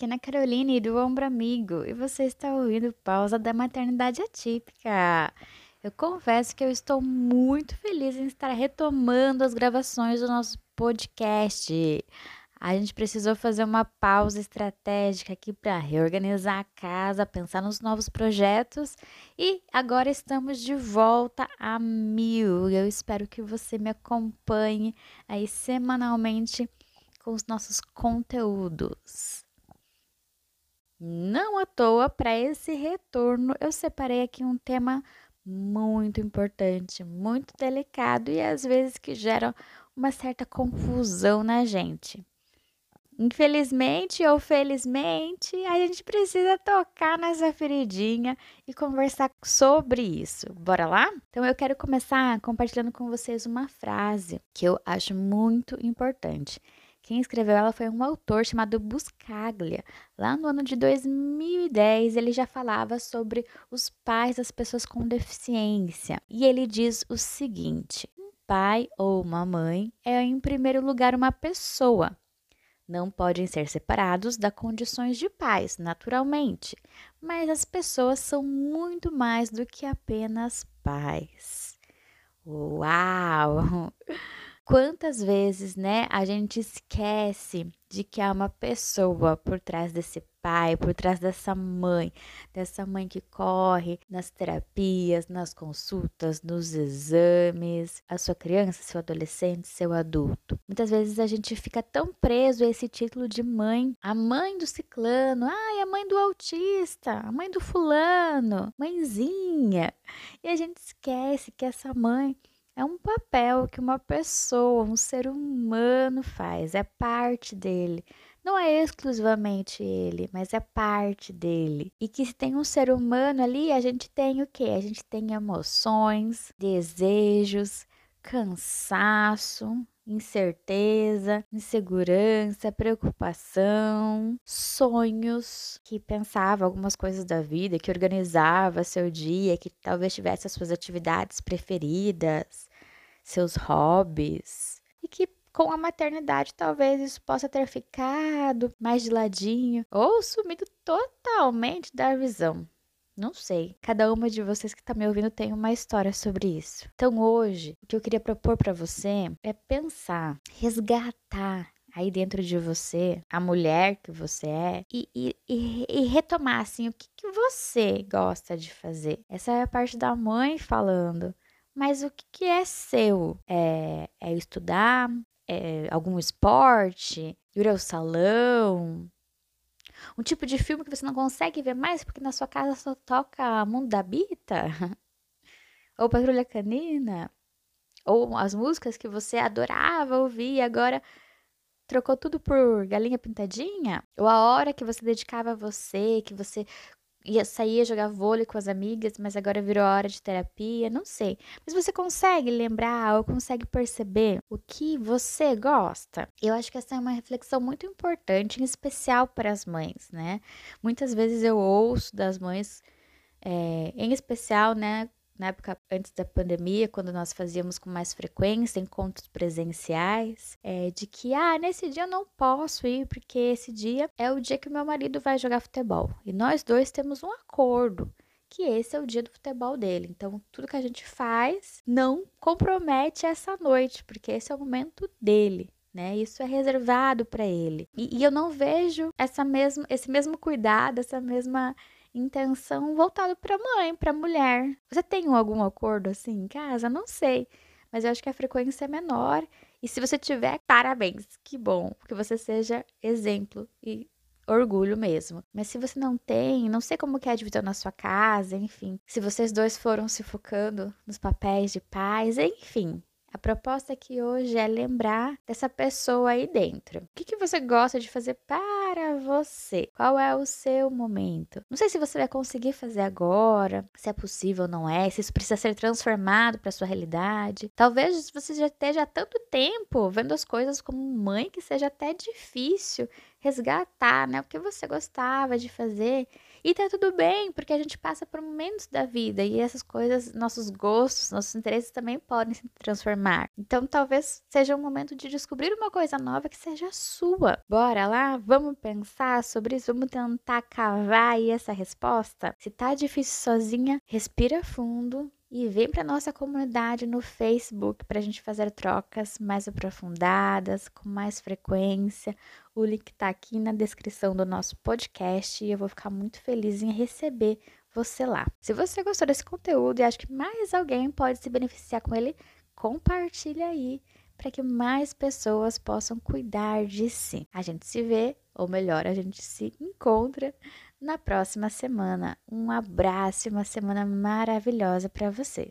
aqui na Caroline do Ombro Amigo e você está ouvindo Pausa da Maternidade Atípica. Eu confesso que eu estou muito feliz em estar retomando as gravações do nosso podcast. A gente precisou fazer uma pausa estratégica aqui para reorganizar a casa, pensar nos novos projetos e agora estamos de volta a mil. Eu espero que você me acompanhe aí semanalmente com os nossos conteúdos. Não à toa, para esse retorno, eu separei aqui um tema muito importante, muito delicado e às vezes que gera uma certa confusão na gente. Infelizmente ou felizmente, a gente precisa tocar nessa feridinha e conversar sobre isso. Bora lá? Então eu quero começar compartilhando com vocês uma frase que eu acho muito importante. Quem escreveu ela foi um autor chamado Buscaglia. Lá no ano de 2010, ele já falava sobre os pais das pessoas com deficiência. E ele diz o seguinte: um pai ou uma mãe é, em primeiro lugar, uma pessoa não podem ser separados das condições de pais, naturalmente, mas as pessoas são muito mais do que apenas pais. Uau! Quantas vezes, né, a gente esquece de que há uma pessoa por trás desse pai, por trás dessa mãe, dessa mãe que corre nas terapias, nas consultas, nos exames, a sua criança, seu adolescente, seu adulto. Muitas vezes a gente fica tão preso a esse título de mãe, a mãe do ciclano, ai, a mãe do autista, a mãe do fulano, mãezinha. E a gente esquece que essa mãe é um papel que uma pessoa, um ser humano faz, é parte dele. Não é exclusivamente ele, mas é parte dele. E que se tem um ser humano ali, a gente tem o quê? A gente tem emoções, desejos, cansaço, incerteza, insegurança, preocupação, sonhos, que pensava algumas coisas da vida, que organizava seu dia, que talvez tivesse as suas atividades preferidas, seus hobbies, e que com a maternidade talvez isso possa ter ficado mais de ladinho ou sumido totalmente da visão. Não sei. Cada uma de vocês que está me ouvindo tem uma história sobre isso. Então hoje, o que eu queria propor para você é pensar, resgatar aí dentro de você, a mulher que você é, e, e, e, e retomar assim o que, que, você gosta de fazer. Essa é a parte da mãe falando. Mas o que, é seu? É, é estudar? É algum esporte? Ir ao salão? Um tipo de filme que você não consegue ver mais porque na sua casa só toca Mundo da Bita? Ou Patrulha Canina? Ou as músicas que você adorava ouvir e agora trocou tudo por Galinha Pintadinha? Ou a hora que você dedicava a você, que você ia sair jogar vôlei com as amigas, mas agora virou hora de terapia, não sei. Mas você consegue lembrar ou consegue perceber o que você gosta? Eu acho que essa é uma reflexão muito importante, em especial para as mães, né? Muitas vezes eu ouço das mães, é, em especial, né, na época antes da pandemia, quando nós fazíamos com mais frequência encontros presenciais, é, de que, ah, nesse dia eu não posso ir, porque esse dia é o dia que meu marido vai jogar futebol. E nós dois temos um acordo que esse é o dia do futebol dele. Então, tudo que a gente faz não compromete essa noite, porque esse é o momento dele. Né? Isso é reservado para ele. E, e eu não vejo essa mesmo, esse mesmo cuidado, essa mesma intenção voltado para mãe, para mulher. Você tem algum acordo assim em casa? Não sei, mas eu acho que a frequência é menor. E se você tiver, parabéns, que bom, que você seja exemplo e orgulho mesmo. Mas se você não tem, não sei como que é a divisão na sua casa, enfim. Se vocês dois foram se focando nos papéis de pais, enfim. A proposta aqui hoje é lembrar dessa pessoa aí dentro. O que, que você gosta de fazer para você? Qual é o seu momento? Não sei se você vai conseguir fazer agora, se é possível ou não é, se isso precisa ser transformado para sua realidade. Talvez você já esteja há tanto tempo vendo as coisas como mãe que seja até difícil resgatar, né? O que você gostava de fazer e tá tudo bem, porque a gente passa por momentos da vida e essas coisas, nossos gostos, nossos interesses também podem se transformar. Então talvez seja um momento de descobrir uma coisa nova que seja sua. Bora lá? Vamos pensar sobre isso, vamos tentar cavar aí essa resposta. Se tá difícil sozinha, respira fundo, e vem para nossa comunidade no Facebook para a gente fazer trocas mais aprofundadas, com mais frequência. O link está aqui na descrição do nosso podcast e eu vou ficar muito feliz em receber você lá. Se você gostou desse conteúdo e acha que mais alguém pode se beneficiar com ele, compartilha aí para que mais pessoas possam cuidar de si. A gente se vê, ou melhor, a gente se encontra na próxima semana. Um abraço e uma semana maravilhosa para você.